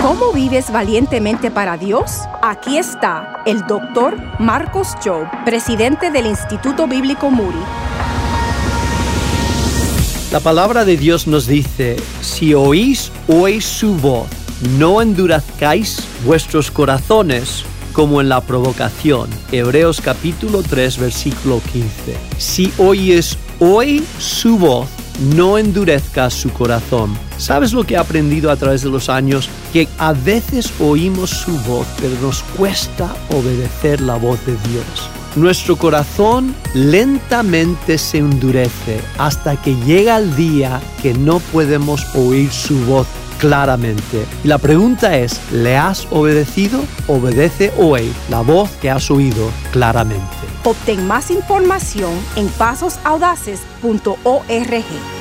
¿Cómo vives valientemente para Dios? Aquí está el doctor Marcos Job, presidente del Instituto Bíblico Muri. La palabra de Dios nos dice, si oís hoy su voz, no endurezcáis vuestros corazones como en la provocación. Hebreos capítulo 3 versículo 15. Si oyes hoy su voz, no endurezcas su corazón. ¿Sabes lo que he aprendido a través de los años? Que a veces oímos su voz, pero nos cuesta obedecer la voz de Dios. Nuestro corazón lentamente se endurece hasta que llega el día que no podemos oír su voz claramente. Y la pregunta es, ¿le has obedecido? Obedece hoy la voz que has oído claramente. Obtén más información en pasosaudaces.org.